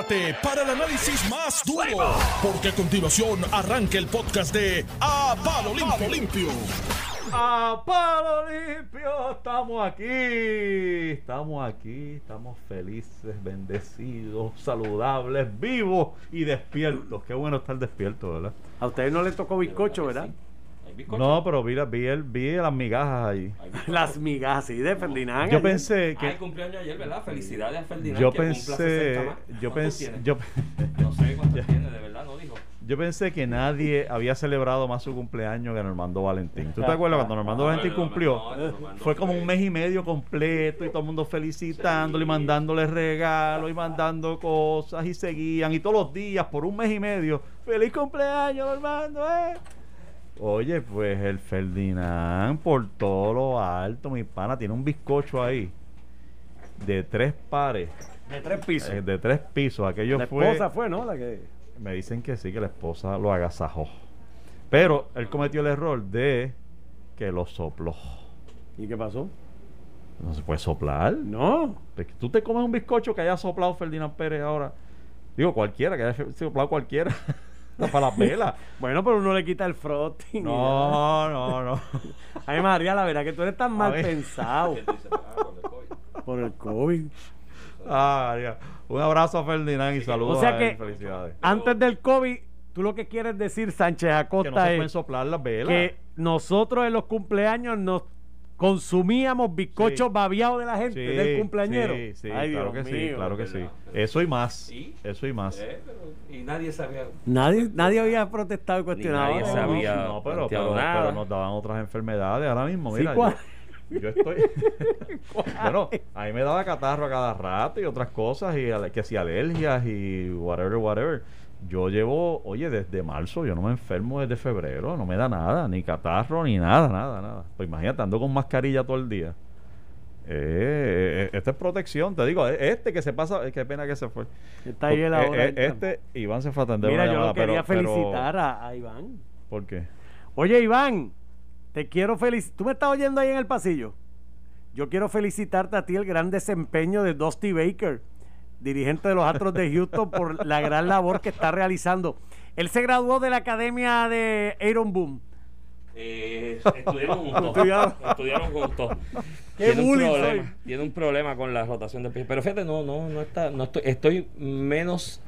prepárate para el análisis más duro, porque a continuación arranca el podcast de A Palo Limpio. Limpio. A palo limpio, estamos aquí, estamos aquí, estamos felices, bendecidos, saludables, vivos y despiertos. Qué bueno estar despierto, ¿verdad? A ustedes no les tocó bizcocho, ¿verdad? No, pero vi, la- vi, el- vi las migajas ahí. Las migas, sí, de Ferdinand. Yo ayer. pensé Ah, el que, cumpleaños ayer, ¿verdad? Felicidades a Ferdinand. yo que pensé, 60 más. yo ¿Cuántos pensé, yo, No sé cuántos tiene, de verdad, no dijo. yo pensé que nadie había celebrado más su cumpleaños que Normando Valentín. ¿Tú te acuerdas cuando Normando Valentín cumplió? Fue como un mes y medio completo y todo el mundo felicitándole y mandándole regalos y mandando cosas y seguían y todos los días por un mes y medio. ¡Feliz cumpleaños, Normando! eh". Oye, pues el Ferdinand por todo lo alto, mi pana, tiene un bizcocho ahí de tres pares, De tres pisos. eh, de tres pisos. Aquello la fue... esposa fue, ¿no? La que... Me dicen que sí, que la esposa lo agasajó. Pero él cometió el error de que lo sopló. ¿Y qué pasó? No se puede soplar. No. Porque Tú te comes un bizcocho que haya soplado Ferdinand Pérez ahora. Digo, cualquiera, que haya soplado cualquiera. Para las velas. Bueno, pero uno le quita el frosting. No, no, no. Ay, María, la verdad que tú eres tan mal ver. pensado por el COVID. Ah, María. Un abrazo a Ferdinand y saludos O sea a que- él. Felicidades. Antes del COVID, tú lo que quieres decir, Sánchez Que no se Acosta, pueden es soplar las velas. que nosotros en los cumpleaños nos consumíamos bizcochos Sí. babiados de la gente, Sí, del cumpleañero. Sí, sí, Ay, claro Dios que sí, claro que sí. Eso y más. Sí. Eso y más. Eh, pero- y nadie sabía. Nadie, nadie había protestado y cuestionado. nadie No, sabía. no. No, pero, pero, nada. pero nos daban otras enfermedades ahora mismo. Sí, Mira, ¿cuál? yo, yo estoy. bueno, a mí me daba catarro a cada rato y otras cosas, y que si alergias y whatever, whatever. Yo llevo, oye, desde marzo, yo no me enfermo desde febrero, no me da nada, ni catarro, ni nada, nada, nada. Pues imagínate, ando con mascarilla todo el día. Eh, eh, esta es protección, te digo, eh, este que se pasa, eh, qué pena que se fue. Está ahí el Eh, ahora. eh, este, Iván se fue a atender Mira, una yo llamada, quería pero- pero- felicitar a, a Iván. ¿Por qué? Oye, Iván, te quiero felicitar. ¿Tú me estás oyendo ahí en el pasillo? Yo quiero felicitarte a ti el gran desempeño de Dusty Baker, dirigente de los Astros de Houston, por la gran labor que está realizando. Él se graduó de la academia de Aaron Boom. Eh, estudiaron juntos. Estudiaron. Estudiaron juntos. Qué tiene un bully soy. problema. Tiene un problema con la rotación de pies. Pero fíjate, no, no, no está, no estoy, estoy menos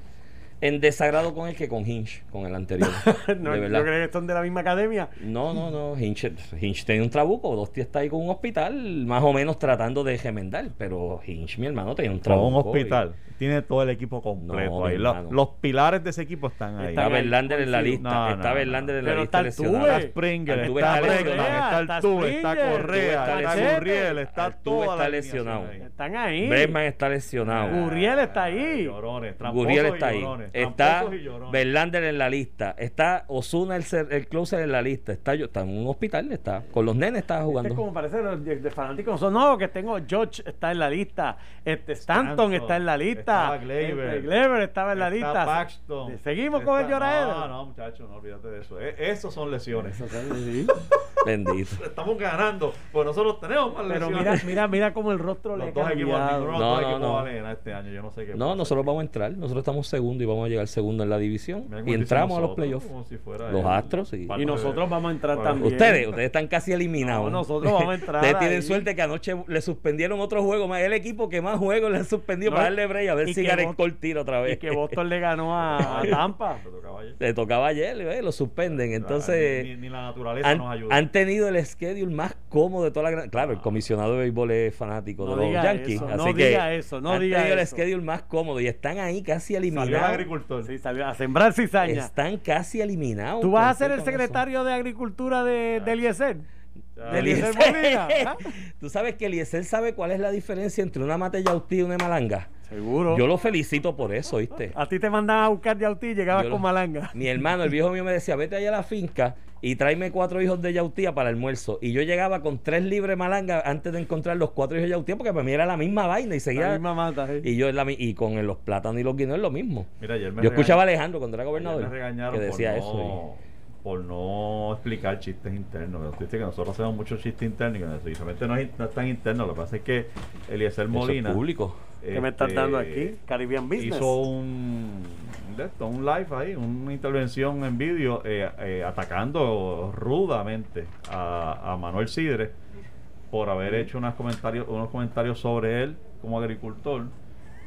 en desagrado con él que con Hinch, con el anterior. no, de yo creo que son de la misma academia. No, no, no. Hinch, Hinch tenía un trabuco. Dosti está ahí con un hospital, más o menos tratando de gemendar. Pero Hinch, mi hermano, tenía un trabuco. un y- hospital. Tiene todo el equipo completo No, ahí. Los, pilares de ese equipo están ahí. Está Verlander en la lista. No, está no, Verlander en la Pero lista está lesionado. Altuve. Está Springer, Altuve está Bregman, lesionado. está Altuve, está Correa, está Gurriel, está toda está lesionado. Están ahí. Bregman está lesionado. Gurriel está ahí. Guriel y está ahí. Está. Verlander en la lista. Está Osuna, el, closer en la lista. Está, yo- está en un hospital. Está con los nenes. Está Este jugando. es como parece de, fanáticos. No, que tengo George está en la lista. Este Stanton, está en la lista. Estaba Gleyber. Este, Gleyber estaba en la Está lista. Paxton. Seguimos con el lloradero. No, no, muchachos, no olvídate de eso. Eh, esos son lesiones. Bendito. Estamos ganando, pues nosotros tenemos más Pero lesiones. mira, mira, mira cómo el rostro le dos equipos, ninguno No, dos no, no. vale ganar este año. Yo no sé qué. No, pasa. nosotros vamos a entrar. Nosotros estamos segundo y vamos a llegar segundo en la división. Mira Y entramos a los playoffs. como si fuera Los el- Astros, Y de- nosotros vamos a entrar Bueno, también. Ustedes, ustedes están casi eliminados. No, nosotros vamos a entrar Ustedes tienen ahí. suerte que anoche le suspendieron otro juego más. El equipo que más juegos le han suspendido No, para darle break a ver y si Gareth Cole tira otra vez. Y que Boston le ganó a, a Tampa. Te tocaba ayer. Le tocaba ayer, ¿ves? lo suspenden. Entonces, Ni, ni la naturaleza han, nos ayuda. han tenido el schedule más cómodo de toda la gran. Claro, el comisionado de béisbol es fanático No de los diga Yankees. eso, así no que diga eso, no han diga tenido el eso. schedule más cómodo y están ahí casi Salió el eliminados. agricultor. Sí, salió a sembrar cizaña. Están casi eliminados. ¿Tú vas a ¿Por qué ser el eso? secretario de Agricultura de, de Eliezer? Ya. De Eliezer. Molina. ¿ah? Tú sabes que Eliezer sabe cuál es la diferencia entre una mate yautí y una malanga. Seguro. Yo lo felicito por eso, ¿viste? A ti te mandaban a buscar yautí y llegabas Yo lo- con malanga. Mi hermano, el viejo mío me decía, vete allá a la finca y tráeme cuatro hijos de yautía para el almuerzo. Y yo llegaba con tres libres malanga antes de encontrar los cuatro hijos de yautía porque para mí era la misma vaina y seguía... La misma mata. ¿eh? Y yo la y con los plátanos y los guineos es lo mismo. Mira, ayer me Yo escuchaba a Alejandro cuando era ayer gobernador me que por decía no- eso. Por no explicar chistes internos. Que nosotros hacemos muchos chistes internos y que no es, no es tan interno. Lo que pasa es que Eliezer Eso es Molina público. ¿Qué me estás este, dando aquí? Caribbean Business. Hizo un, de esto, un live ahí, una intervención en vídeo eh, eh, atacando rudamente a, a Manuel Sidre por haber hecho unos comentarios, unos comentarios sobre él como agricultor.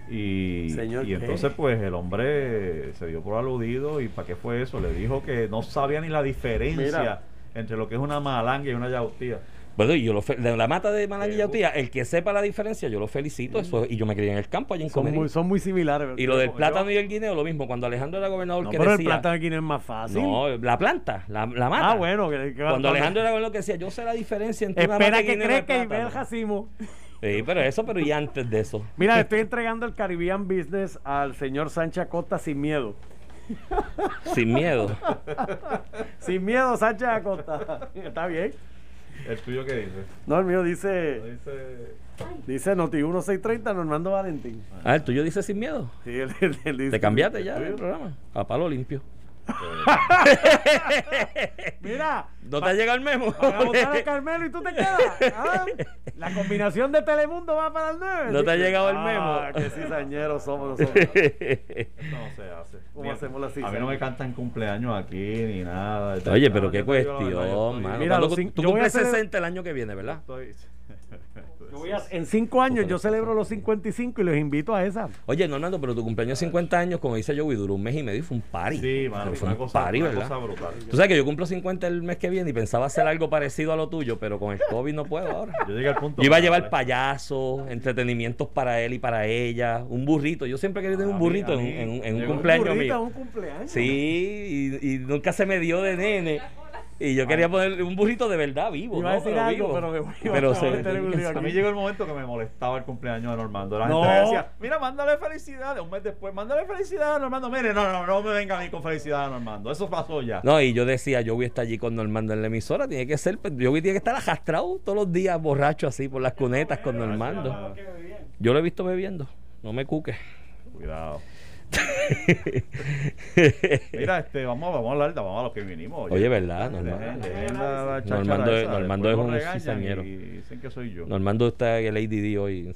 Y, Señor, y ¿qué? entonces pues el hombre se dio por aludido y ¿para qué fue eso? Le dijo que no sabía ni la diferencia Mira. entre lo que es una malanga y una yautía. Bueno, y yo lo de la mata de Malanguilla Eh, tía, el que sepa la diferencia, yo lo felicito. Eso, y yo me crié en el campo allí en son, muy, son muy similares. ¿verdad? Y lo del Yo- plátano y el guineo, lo mismo. Cuando Alejandro era gobernador, No, que pero el decía. plátano aquí no es más fácil. no, la planta, la, la mata. ah, bueno. Que, que- Cuando Alejandro era gobernador, que decía, yo sé la diferencia entre una mata Espera que guineo crezca y ve el racimo. Sí, pero eso, pero y antes de eso. Mira, le estoy entregando el Caribbean Business al señor Sánchez Acosta sin miedo. Sin miedo. Sin miedo, Sánchez Acosta. Está bien. ¿El tuyo qué dice? No, el mío dice, Dice... dice Noti 1630 Normando Valentín. Ah, el tuyo dice sin miedo. Sí, él, él- él dice- Te cambiaste ya el programa. A palo limpio. Mira, ¿No te ha llegado el memo? van a votar a Carmelo y tú te quedas. Ah, La combinación de Telemundo va para el 9. ¿No te ha llegado el Ah, memo? que cizañeros somos nosotros. Esto no se hace. ¿Cómo Mira, hacemos la A mí cizaña? no me cantan cumpleaños aquí ni nada. Oye, pero qué cuestión, mano. Mira, tú cumples hacer- 60 el año que viene, ¿verdad? estoy- Yo voy a- en cinco años yo celebro los 55 y los invito a esa. Oye, Normando, pero tu cumpleaños de 50 años, como dice Joey, duró un mes y medio y fue un party. Sí, mano, fue una un cosa, party, una ¿verdad? cosa brutal. Tú sabes que yo cumplo 50 el mes que viene y pensaba hacer algo parecido a lo tuyo, pero con el COVID no puedo ahora. Yo llegué al punto. Yo iba a llevar payasos, entretenimientos para él y para ella, un burrito. Yo siempre quería tener un burrito a en, mí en- en un llegó un cumpleaños Burrito, mío. un cumpleaños. Sí, y, y nunca se me dio de nene. Y yo quería poner un burrito de verdad vivo. Iba a ¿no? decir Pero algo, vivo. pero me voy- Pero a se- A mí llegó el momento que me molestaba el cumpleaños de Normando. La No. gente me decía, mira, mándale felicidades. Un mes después, mándale felicidades a Normando. Mire, no, no, no me venga a mí con felicidades a Normando. Eso pasó ya. No, y yo decía, yo voy a estar allí con Normando en la emisora, tiene que ser, yo tiene que estar arrastrado todos los días borracho así por las cunetas con Normando. Yo lo he visto bebiendo, no me cuque. Cuidado. Mira, este, vamos, vamos a hablar, vamos a lo que vinimos. Oye, ¿verdad? Dejen- Normando, Normando es- esa, Normando es un cizañero. Dicen que soy yo. Normando está en el ADD hoy.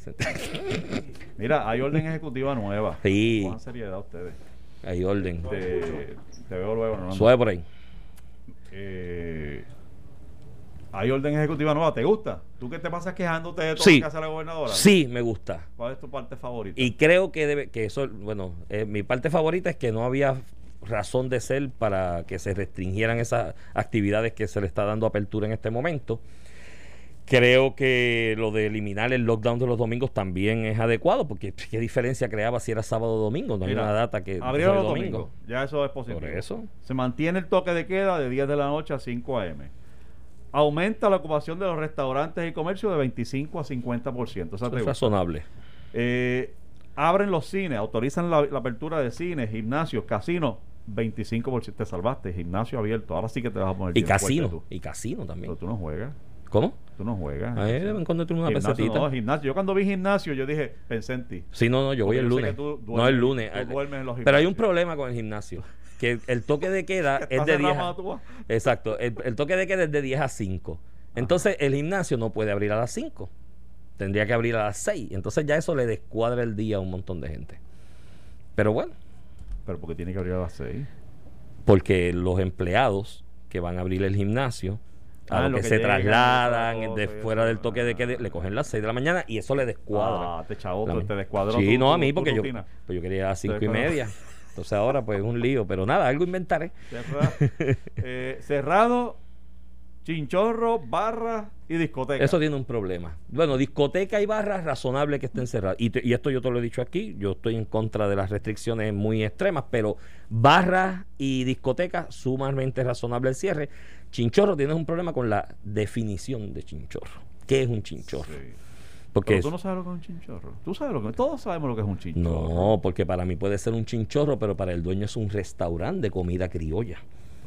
Mira, hay orden ejecutiva nueva. Sí. Cojan seriedad ustedes. Hay orden. Te, te veo luego, Normando. Suave por ahí. Eh, hay orden ejecutiva nueva. ¿Te gusta? ¿Tú qué te pasas quejándote de todo Sí. lo que hace la gobernadora? Sí, me gusta. ¿Cuál es tu parte favorita? Y creo que debe, que eso, bueno, eh, mi parte favorita es que no había razón de ser para que se restringieran esas actividades que se le está dando apertura en este momento. Creo que lo de eliminar el lockdown de los domingos también es adecuado, porque qué diferencia creaba si era sábado o domingo, no Mira, hay una data que Abrieron los domingo. domingos. Ya eso es positivo. Por eso. Se mantiene el toque de queda de 10 de la noche a 5 a.m. Aumenta la ocupación de los restaurantes y comercios de 25 a 50%. Esa Eso es razonable. Eh, abren los cines, autorizan la, la apertura de cines, gimnasios, casinos, 25%. Te salvaste, gimnasio abierto. Ahora sí que te vas a poner Y fuerte casino, y casino también. Pero tú no juegas. ¿Cómo? Tú no juegas. Cuando tiene una Gimnasio, pesetita. no, gimnasio. Yo cuando vi gimnasio, yo dije, pensé en ti. Sí, no, no, yo voy el lunes. no, el lunes. tú duermes en los Pero hay un problema con el gimnasio. Que el toque de queda es Está de cerrado 10 cuando a. Exacto. El, el toque de queda es de 10 a 5. Entonces el gimnasio no puede abrir a las 5. Tendría que abrir a las 6. Entonces ya eso le descuadra el día a un montón de gente. Pero bueno, Pero porque tiene que abrir a las 6. porque los empleados que van a abrir el gimnasio, a Ah, lo lo que, que se llegan, trasladan todo de fuera del toque de queda, le cogen las 6 de la mañana y eso le descuadra. Ah, te chavo, te descuadró. Sí, tu- no, a mí porque yo, pues yo quería ir a las 5 y media. Entonces ahora pues es un lío, pero nada, algo inventaré. Cerra- eh, cerrado, chinchorro, barra y discoteca. Eso tiene un problema. Bueno, discoteca y barras razonable que estén cerradas. Y, te- y esto yo te lo he dicho aquí, yo estoy en contra de las restricciones muy extremas, pero barras y discotecas sumamente razonable el cierre. Chinchorro tienes un problema con la definición de chinchorro. ¿Qué es un chinchorro? Sí. Porque Pero tú no sabes lo que es un chinchorro. Tú sabes lo que Todos sabemos lo que es un chinchorro. no, porque para mí puede ser un chinchorro, pero para el dueño es un restaurante de comida criolla.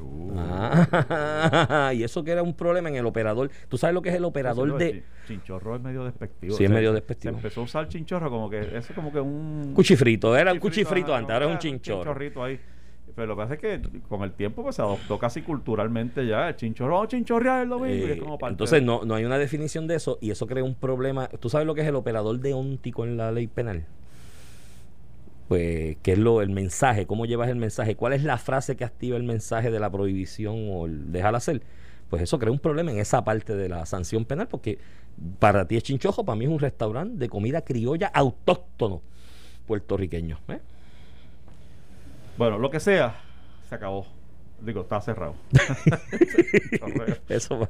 Uh. Ah, y eso que era un problema en el operador. ¿Tú sabes lo que es el operador de chi- Chinchorro es medio despectivo. Sí, es medio despectivo. Se empezó a usar chinchorro como que ese es como que un cuchifrito? Era un cuchifrito, cuchifrito antes, ahora es un chinchorro. chinchorrito ahí. Pero lo que pasa es que con el tiempo pues se adoptó casi culturalmente ya el chinchorro, a chinchorrear el domingo. y es Eh, como parte entonces de- no, no hay una definición de eso y eso crea un problema. ¿Tú sabes lo que es el operador deóntico en la ley penal? Pues, ¿qué es lo, el mensaje? ¿Cómo llevas el mensaje? ¿Cuál es la frase que activa el mensaje de la prohibición o el dejar hacer? Pues eso crea un problema en esa parte de la sanción penal porque para ti es chinchojo, para mí es un restaurante de comida criolla autóctono puertorriqueño. ¿eh? Bueno, lo que sea, se acabó. Digo, está cerrado. Eso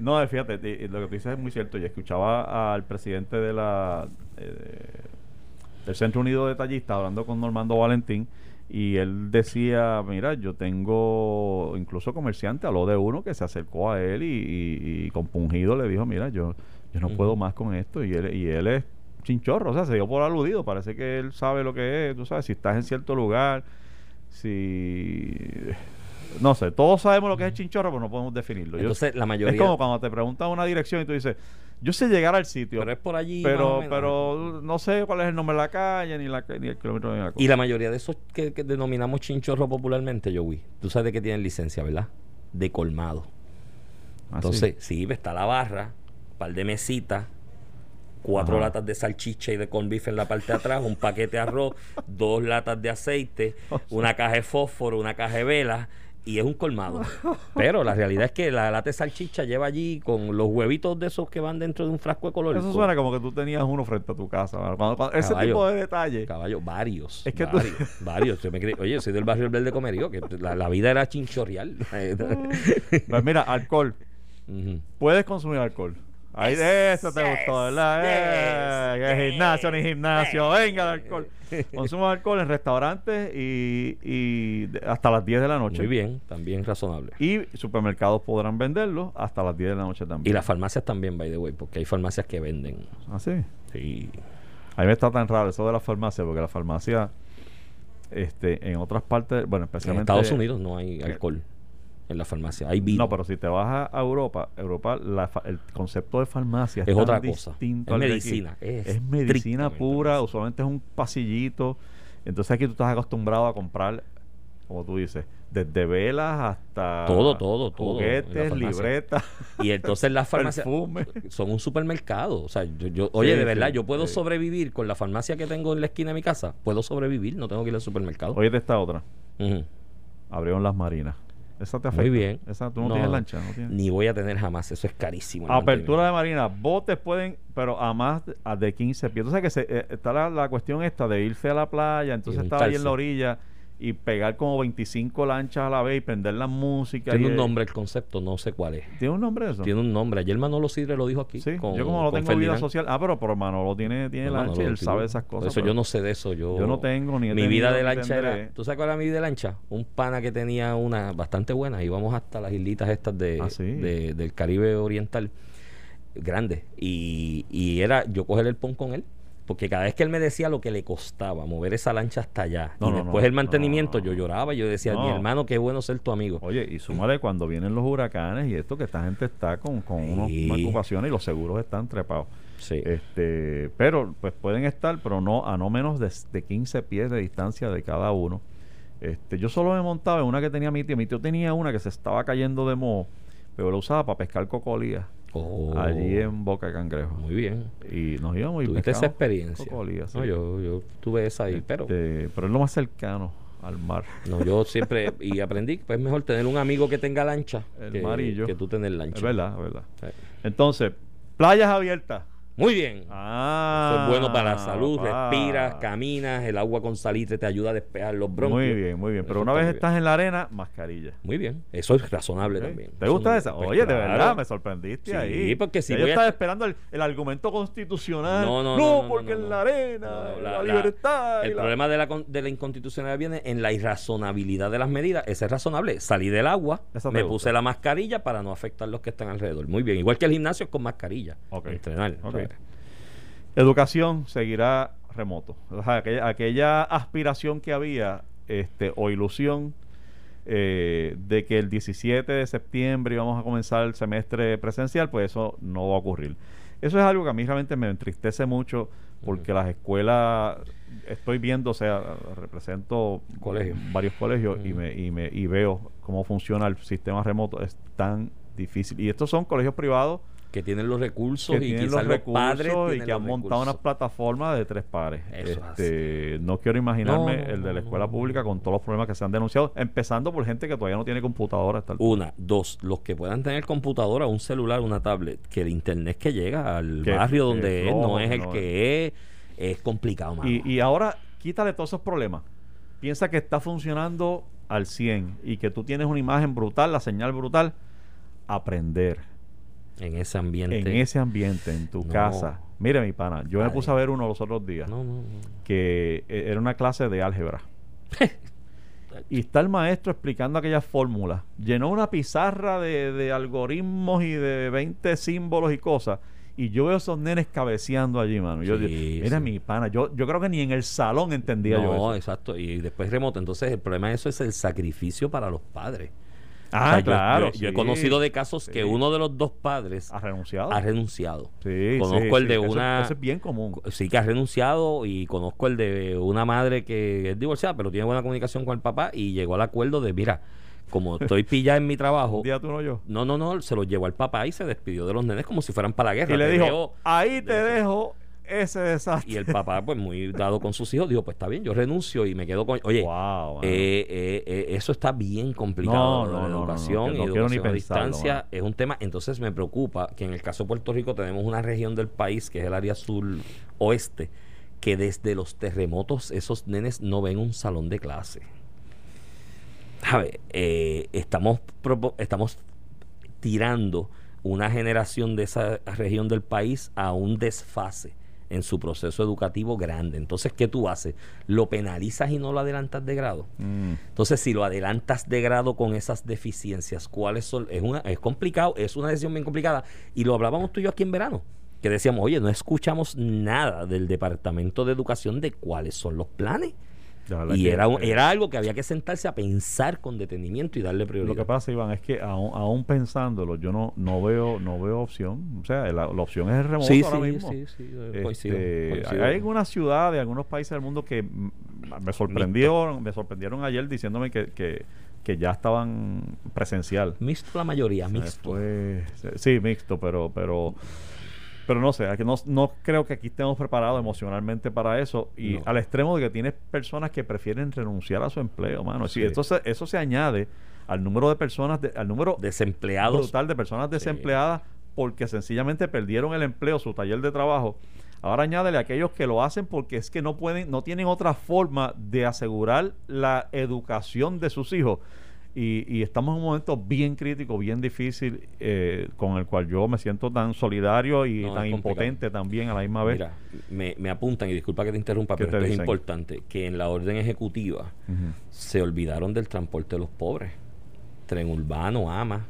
no, fíjate, eh, lo que tú dices es muy cierto. Yo escuchaba al presidente de la eh, del Centro Unido de Tallistas hablando con Normando Valentín y él decía, mira, yo tengo incluso comerciante, habló de uno que se acercó a él y, y- y compungido le dijo, mira, yo, yo no puedo más con esto y él, y él es chinchorro, o sea, se dio por aludido, parece que él sabe lo que es, tú sabes, si estás en cierto lugar, si... No sé, todos sabemos lo que es el chinchorro, pero no podemos definirlo. Yo- Entonces, la mayoría. es como cuando te preguntan una dirección y tú dices, yo sé llegar al sitio, pero es por allí. pero, pero no sé cuál es el nombre de la calle, ni, la, ni el kilómetro, ni la cosa. Y la mayoría de esos que, que denominamos chinchorro popularmente, Joey, tú sabes de que tienen licencia, ¿verdad? De colmado. Ah, Entonces, sí, está la barra, par de mesitas, cuatro Ajá. latas de salchicha y de corn beef en la parte de atrás, un paquete de arroz, dos latas de aceite, una caja de fósforo, una caja de velas. Y es un colmado. Pero la realidad es que la lata de salchicha lleva allí con los huevitos de esos que van dentro de un frasco de color. Eso suena como que tú tenías uno frente a tu casa. ¿verdad? Cuando- cuando- ese Caballo. tipo de detalle. Caballo, varios. Es que tú- varios. Yo me oye, soy del barrio El Verde Comerío, que la, la vida era chinchorreal. Pues mira, alcohol. Puedes consumir alcohol. Ahí, eso te gustó, ¿verdad? yes, Eh, yes, gimnasio ni gimnasio. Venga, el alcohol. Consumo alcohol en restaurantes y, y de- hasta las 10 de la noche. Muy bien, también razonable. Y supermercados podrán venderlo hasta las 10 de la noche Y también. las farmacias también, by the way, porque hay farmacias que venden. ¿Ah, sí? Sí. A mí me está tan raro eso de la farmacia, porque la farmacia, este, en otras partes, bueno, En especialmente... Estados Unidos no hay alcohol en la farmacia, hay vino. No, pero si te vas a- Europa, Europa la el concepto de farmacia Es tan otra cosa. distinto Es de medicina, es Es, medicina pura, usualmente es un pasillito. Entonces aquí tú estás acostumbrado a comprar, como tú dices, desde velas hasta Todo, todo, todo juguetes, libretas, Y entonces las farmacias son un supermercado. O sea, yo, yo- oye, de verdad, sí, yo puedo sí. sobrevivir con la farmacia que tengo en la esquina de mi casa. Puedo sobrevivir, no tengo que ir al supermercado. Oye, esta otra, abrieron las marinas. Esa te afecta. Muy bien. Esa, tú no, No, tienes lancha, no tienes. Ni voy a tener jamás, eso es carísimo. Apertura de marina, botes pueden, pero a más de, a de 15 pies. Entonces que se, eh, está la, la cuestión esta de irse a la playa, entonces estar ahí en la orilla y pegar como 25 lanchas a la vez y prender la música. Tiene y, un nombre el concepto, no sé cuál es. ¿Tiene un nombre eso? Tiene un nombre. Ayer Manolo Sidre lo dijo aquí. Sí, con- yo como no tengo vida social. Ah, pero, pero Manolo tiene, tiene No, lancha Manolo, y él sabe esas por cosas. Eso yo no sé de eso. Yo, yo no tengo ni Mi vida de lancha tendré. era. ¿Tú sabes cuál era mi vida de lancha? Un pana que tenía una bastante buena. Íbamos hasta las islitas estas de, Ah, sí. de- del Caribe Oriental. Grande. Y, y era yo coger el pon con él. Porque cada vez que él me decía lo que le costaba mover esa lancha hasta allá. No, y no, después no, el mantenimiento, yo lloraba. Yo decía, mi No. hermano, qué bueno ser tu amigo. Oye, y súmale cuando vienen los huracanes y esto que esta gente está con, con Sí. unas ocupaciones y los seguros están trepados. Sí. Este, pero pues pueden estar, pero no a no menos de, de 15 pies de distancia de cada uno. Este, yo solo me montaba en una que tenía mi tío. Mi tío tenía una que se estaba cayendo de moho, pero la usaba para pescar cocolías Oh, allí en Boca de Cangrejo. Muy bien. Y nos íbamos y Tuviste esa experiencia. No, yo, yo tuve esa ahí, pero Este, pero es lo más cercano al mar. no, yo siempre y aprendí que es mejor tener un amigo que tenga lancha El que, marillo. que tú tener lancha. Es verdad, es verdad. Sí. Entonces, playas abiertas. Muy bien. Ah, Eso es bueno para la salud, papá. respiras, caminas, el agua con salitre te ayuda a despejar los bronquios. Muy bien, muy bien. Pero Eso una vez bien. estás en la arena, mascarilla. Muy bien, eso es razonable también. ¿Te Eso gusta no- esa? pues Oye, de verdad, me sorprendiste Sí, ahí. porque si yo a estaba esperando el, el argumento constitucional. No, no, no, no, porque no, en la arena, la, libertad. El la- problema de la, de la inconstitucionalidad viene en la irrazonabilidad de las medidas. Ese es razonable. Salí del agua, me gusta. puse la mascarilla para no afectar a los que están alrededor. Muy bien. Igual que el gimnasio con mascarilla. Ok. Entrenar. Educación seguirá remoto. O sea, aquella, aquella aspiración que había este, o ilusión eh, de que el 17 de septiembre íbamos a comenzar el semestre presencial, pues eso no va a ocurrir. Eso es algo que a mí realmente me entristece mucho porque las escuelas, estoy viendo, o sea, represento Colegios. varios colegios y, me, y, me, y veo cómo funciona el sistema remoto, es tan difícil. Y estos son colegios privados Que tienen los recursos que y tienen quizás los los, padres recursos y que han montado una recursos. plataforma de tres pares. Eso es Este, no quiero imaginarme No, el de la escuela pública con todos los problemas que se han denunciado, empezando por gente que todavía no tiene computadora. hasta el- Una, dos, los que puedan tener computadora, un celular, una tablet, que el internet que llega al Que- barrio donde es, no es el no que es, es complicado, mano. Y, y ahora quítale todos esos problemas. Piensa que está funcionando al 100 y que tú tienes una imagen brutal, la señal brutal. Aprender en ese ambiente. en ese ambiente, en tu No. casa. Mire, mi pana, yo me puse a ver uno los otros días No, no, no. que eh, era una clase de álgebra. y está el maestro explicando aquellas fórmulas. Llenó una pizarra de, de algoritmos y de 20 símbolos y cosas. Y yo veo esos nenes cabeceando allí, mano. Yo Sí, mira sí. mi pana, yo, yo creo que ni en el salón entendía yo No, exacto. Y después remoto. Entonces, el problema de eso es el sacrificio para los padres. Ah, O sea, yo- claro. Yo, yo he conocido de casos que uno de los dos padres ¿Ha renunciado? ha renunciado. Sí, Conozco sí, el de una- Eso, es bien común. Sí, que ha renunciado y conozco el de una madre que es divorciada, pero tiene buena comunicación con el papá y llegó al acuerdo de, mira, como estoy pillada en mi trabajo, Un día tú no yo. no, no, no, se lo llevó al papá y se despidió de los nenes como si fueran para la guerra. Y le dijo, ahí te de dejo ese desastre. Y el papá, pues muy dado con sus hijos, dijo, pues está bien, yo renuncio y me quedo con... Oye, Wow, eh, eh, eh, eso está bien complicado. No, no, no, educación y educación a distancia es un tema. Entonces me preocupa que en el caso de Puerto Rico tenemos una región del país que es el área sur oeste, que desde los terremotos esos nenes no ven un salón de clase. ¿Sabe? Eh, estamos, estamos tirando una generación de esa región del país a un desfase en su proceso educativo grande. Entonces, ¿qué tú haces? ¿Lo penalizas y no lo adelantas de grado? Mm. Entonces, si lo adelantas de grado con esas deficiencias, ¿cuáles son? Es, una, es complicado, es una decisión bien complicada. Y lo hablábamos tú y yo aquí en verano, que decíamos, oye, no escuchamos nada del Departamento de Educación de cuáles son los planes. Y que, era, un- eh, era algo que había que sentarse a pensar con detenimiento y darle prioridad. Lo que pasa, Iván, es que aún, aún pensándolo, yo no, no veo no veo opción. O sea, la, la opción es el remoto sí, ahora sí, mismo. sí, sí, Este, coincido, coincido. Hay algunas ciudades, algunos países del mundo que me sorprendieron, me sorprendieron ayer diciéndome que, que, que ya estaban presencial. Mixto la mayoría, mixto. Después, sí, mixto, pero, pero, pero no sé, aquí no, no creo que aquí estemos preparados emocionalmente para eso y No. al extremo de que tienes personas que prefieren renunciar a su empleo, mano. Sí. Si esto se- eso se añade al número de personas, de- al número Desempleados. brutal de personas desempleadas porque sencillamente perdieron el empleo, su taller de trabajo. Ahora añádele a aquellos que lo hacen porque es que no pueden, no tienen otra forma de asegurar la educación de sus hijos. Y, y estamos en un momento bien crítico, bien difícil, eh, con el cual yo me siento tan solidario y No, tan impotente también a la misma vez. Mira, me, me apuntan, y disculpa que te interrumpa, ¿Qué pero te esto es importante, que en la orden ejecutiva se olvidaron del transporte de los pobres. Tren urbano, AMA,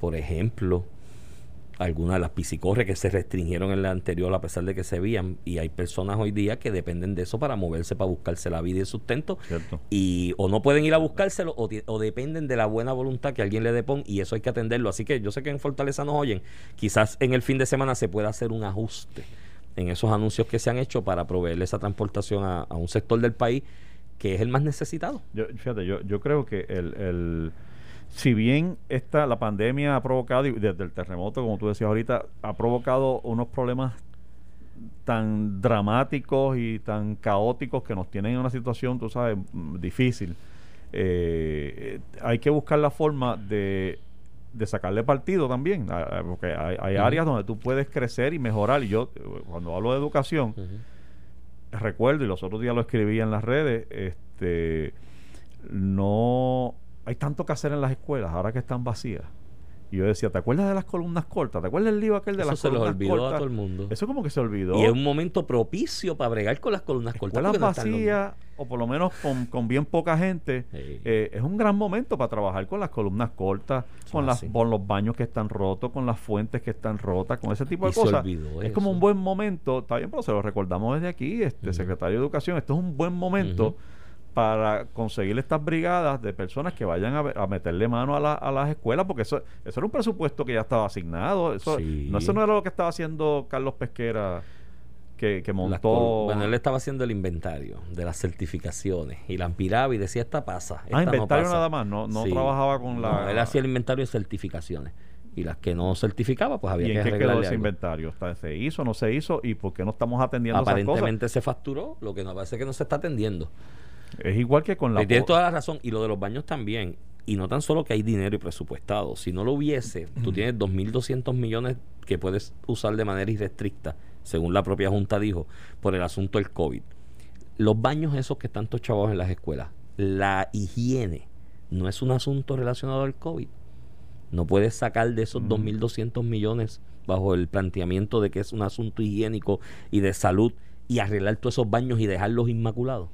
por ejemplo, algunas de las piscicorres que se restringieron en la anterior a pesar de que se veían, y hay personas hoy día que dependen de eso para moverse, para buscarse la vida y el sustento, Cierto. y o no pueden ir a buscárselo o, dependen de la buena voluntad que alguien le depone y eso hay que atenderlo. Así que yo sé que en Fortaleza nos oyen, quizás en el fin de semana se pueda hacer un ajuste en esos anuncios que se han hecho para proveerle esa transportación a, a un sector del país que es el más necesitado. Yo, fíjate, yo, yo creo que el, el- si bien esta, la pandemia ha provocado, y desde el terremoto, como tú decías ahorita, ha provocado unos problemas tan dramáticos y tan caóticos que nos tienen en una situación, tú sabes, mm, difícil. Eh, hay que buscar la forma de, de sacarle partido también, porque hay, áreas donde tú puedes crecer y mejorar. Y yo, eh, cuando hablo de educación, recuerdo, y los otros días lo escribí en las redes, este no hay tanto que hacer en las escuelas ahora que están vacías. Y yo decía, ¿te acuerdas de las columnas cortas? ¿Te acuerdas del lío aquel de Eso las se les columnas olvidó a cortas? todo el mundo. Eso como que se olvidó. Y es un momento propicio para bregar con las columnas cortas. escuelas no están los- vacías, o por lo menos con, con bien poca gente, Sí. eh, es un gran momento para trabajar con las columnas cortas, con, las, con los baños que están rotos, con las fuentes que están rotas, con ese tipo Y de se cosas. olvidó Es eso. como un buen momento, está bien, pero se lo recordamos desde aquí, este secretario de Educación, esto es un buen momento. Para conseguir estas brigadas de personas que vayan a, a meterle mano a, la- a las escuelas, porque eso, eso era un presupuesto que ya estaba asignado, eso Sí. no, eso no era lo que estaba haciendo Carlos Pesquera que, que montó. bueno, él estaba haciendo el inventario de las certificaciones y la empiraba y decía, esta pasa. Esta ah, no inventario pasa". nada más, no, no Sí. trabajaba con la. No, él hacía el inventario de certificaciones. Y las que no certificaba, pues había ¿Y que en qué quedó ese algo. inventario? ¿Está- ¿Se hizo no se hizo? ¿Y por qué no estamos atendiendo esas cosas? Aparentemente se facturó, lo que nos parece que no se está atendiendo. Es igual que con la. Tienes toda la razón. Y lo de los baños también. Y no tan solo que hay dinero y presupuestado. Si no lo hubiese, tú tienes 2.200 millones que puedes usar de manera irrestricta, según la propia Junta dijo, por el asunto del COVID. Los baños esos que están tochados en las escuelas, la higiene no es un asunto relacionado al COVID. No puedes sacar de esos 2.200 millones bajo el planteamiento de que es un asunto higiénico y de salud y arreglar todos esos baños y dejarlos inmaculados.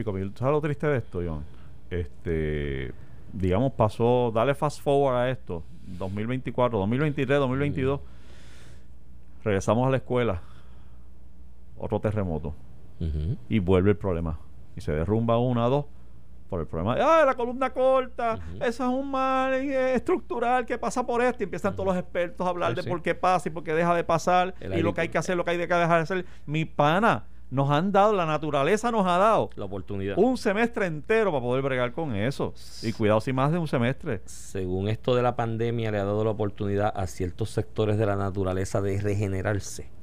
Chicos, ¿tú ¿sabes lo triste de esto, John? Este, digamos, pasó, dale fast forward a esto, 2024, 2023, 2022, regresamos a la escuela, otro terremoto, y vuelve el problema. Y se derrumba una, dos, por el problema. ¡Ah, la columna corta! Eso es un mal eh, estructural que pasa por esto. Y empiezan todos los expertos a hablar de sí. por qué pasa y por qué deja de pasar. El y lo que hay que hacer, lo que hay que dejar de hacer. Mi pana, nos han dado, la naturaleza nos ha dado la oportunidad. un semestre entero para poder bregar con eso. Y cuidado si más de un semestre. Según esto de la pandemia, le ha dado la oportunidad a ciertos sectores de la naturaleza de regenerarse.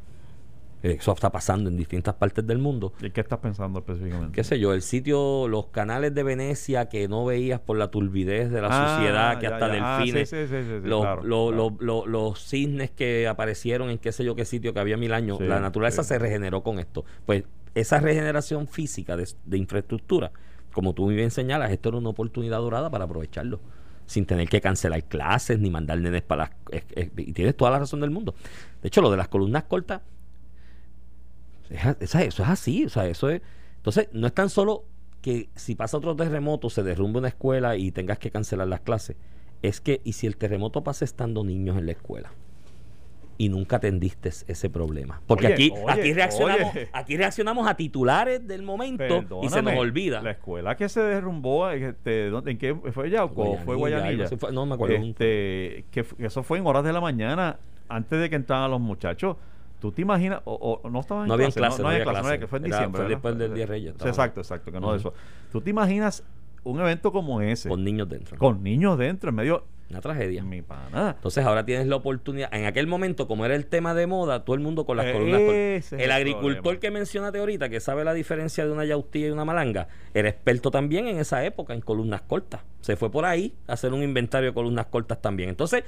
Eso está pasando en distintas partes del mundo. ¿Y qué estás pensando específicamente? Qué sé yo, el sitio, los canales de Venecia que no veías por la turbidez de la Ah, suciedad, que ya, hasta ya. Ah, delfines, sí, sí, sí, los, claro, lo- claro. lo- lo- los cisnes que aparecieron en qué sé yo qué sitio que había mil años, la naturaleza se regeneró con esto. Pues esa regeneración física de, de infraestructura, como tú muy bien señalas, esto era una oportunidad dorada para aprovecharlo sin tener que cancelar clases ni mandar nenes para las... y tienes toda la razón del mundo. De hecho, lo de las columnas cortas, eso es así, o sea, eso es... Entonces, no es tan solo que si pasa otro terremoto, se derrumbe una escuela y tengas que cancelar las clases. Es que, ¿y si el terremoto pasa estando niños en la escuela? Y nunca atendiste ese problema. Porque Oye, aquí, oye, aquí, reaccionamos, oye. aquí reaccionamos a titulares del momento y se nos olvida. La escuela que se derrumbó, este, ¿dónde- ¿en qué fue Yauco o fue Guayanilla, fue, no me acuerdo. Este, que eso fue en horas de la mañana, antes de que entraran los muchachos. ¿Tú te imaginas? O, o no estaban en No había clase, clase, no, no había clase, no había clase. que fue en Era- diciembre. fue después del Día de Reyes, Exacto, exacto, que no de eso. ¿Tú te imaginas un evento como ese? con niños dentro. con niños dentro, en medio. Una tragedia. Mi pana. Entonces ahora tienes la oportunidad. En aquel momento, como era el tema de moda, todo el mundo con las Eh, columnas es El el agricultor problema. que mencionaste ahorita, que sabe la diferencia de una yautía y una malanga, era experto también en esa época en columnas cortas. Se fue por ahí a hacer un inventario de columnas cortas también. Entonces,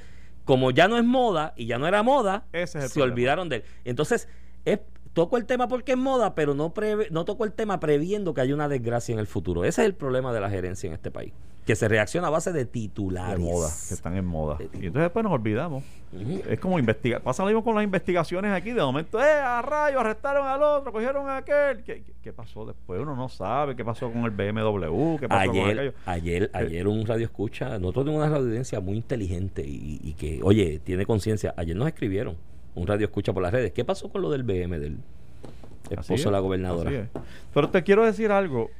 como ya no es moda y ya no era moda, Ese es el se problema. olvidaron de él. Entonces, es, toco el tema porque es moda, pero no, preve- no toco el tema previendo que haya una desgracia en el futuro. Ese es el problema de la gerencia en este país. Que se reacciona a base de de titulares. moda, que están en moda. De Y entonces después nos olvidamos. Es como investigar. Pasa lo mismo con las investigaciones aquí. De momento, ¡eh, a rayos! Arrestaron al otro, cogieron a aquel. ¿Qué, qué- pasó después? Uno no sabe qué pasó con el BMW, qué pasó con Ayer, aquello. ayer, ayer un radio escucha, nosotros tenemos una audiencia muy inteligente y, y que, oye, tiene conciencia. Ayer nos escribieron un radio escucha por las redes. ¿Qué pasó con lo del BM del esposo es, de la gobernadora? Pero te quiero decir algo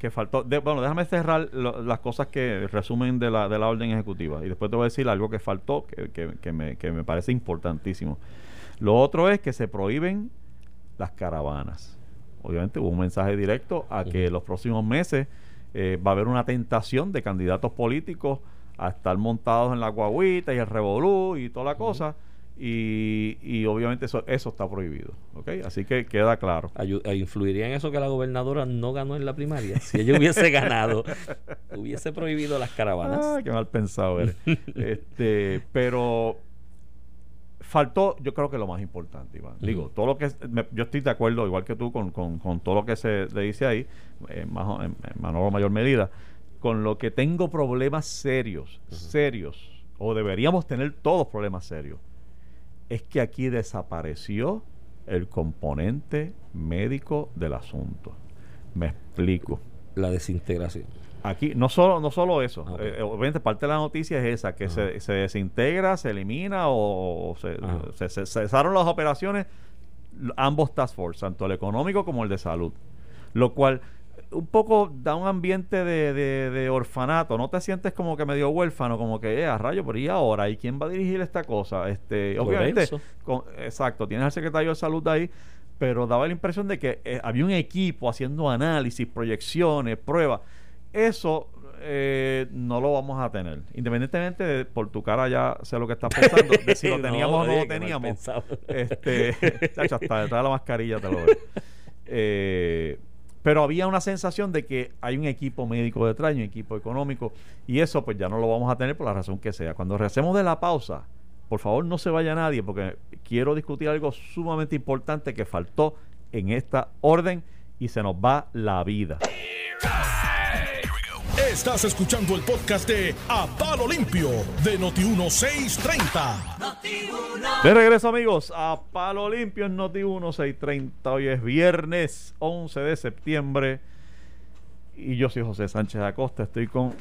que faltó. de- bueno, déjame cerrar lo- las cosas que resumen de la, de la orden ejecutiva. Y después te voy a decir algo que faltó, que, que- que me, que me parece importantísimo. Lo otro es que se prohíben las caravanas. Obviamente hubo un mensaje directo a que los próximos meses eh, va a haber una tentación de candidatos políticos a estar montados en la guaguita y el revolú y toda la cosa. Y, y obviamente eso, eso está prohibido. ¿ok? Así que queda claro. Ayu- eh, ¿Influiría en eso que la gobernadora no ganó en la primaria? Si ella hubiese ganado, hubiese prohibido las caravanas. Ah, qué mal pensado eres. este, pero faltó, yo creo que lo más importante, Iván. Digo, todo lo que me- yo estoy de acuerdo, igual que tú, con, con- con todo lo que se le dice ahí, en, más, o- en, en menor o mayor medida, con lo que tengo problemas serios, serios, o deberíamos tener todos problemas serios, es que aquí desapareció el componente médico del asunto. Me explico. La desintegración. Aquí, no solo, no solo eso, eh, obviamente parte de la noticia es esa, que se, se desintegra, se elimina o, o se, se- se- cesaron las operaciones ambos task force, tanto el económico como el de salud. Lo cual un poco da un ambiente de, de- de orfanato, no te sientes como que medio huérfano, como que, eh, a rayo, pero ¿y ahora? ¿Y quién va a dirigir esta cosa? Este, obviamente, con- exacto, tienes al secretario de salud ahí, pero daba la impresión de que eh, había un equipo haciendo análisis, proyecciones, pruebas. Eso eh, no lo vamos a tener. Independientemente de por tu cara ya sé lo que estás pensando, de si lo teníamos o no lo teníamos. Este, hasta detrás de la mascarilla te lo veo. Eh, pero había una sensación de que hay un equipo médico detrás, un equipo económico, y eso pues ya no lo vamos a tener por la razón que sea. Cuando regresemos de la pausa, por favor no se vaya nadie, porque quiero discutir algo sumamente importante que faltó en esta orden y se nos va la vida. Estás escuchando el podcast de A Palo Limpio de Noti1630. De regreso amigos a Palo Limpio en Noti 1630. Hoy es viernes 11 de septiembre y yo soy José Sánchez Acosta. Estoy con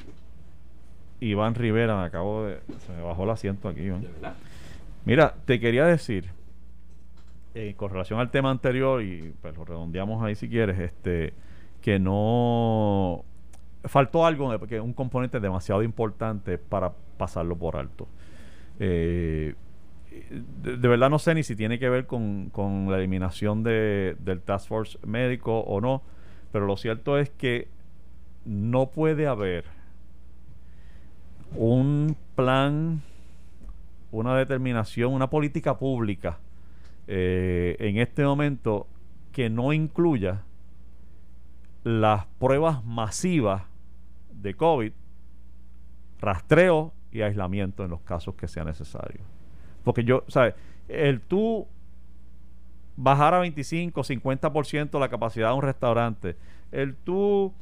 Iván Rivera. Me acabo de... Se me bajó el asiento aquí, Iván. Mira, te quería decir, eh, con relación al tema anterior, y pues lo redondeamos ahí si quieres, este, que no faltó algo, de- que un componente demasiado importante para pasarlo por alto. Eh, de, de verdad no sé ni si tiene que ver con, con la eliminación de, del Task Force médico o no, pero lo cierto es que no puede haber un plan, una determinación, una política pública eh, en este momento que no incluya las pruebas masivas de COVID, rastreo y aislamiento en los casos que sea necesario. Porque yo, ¿sabes? El tú bajar a 25, 50% la capacidad de un restaurante, el tú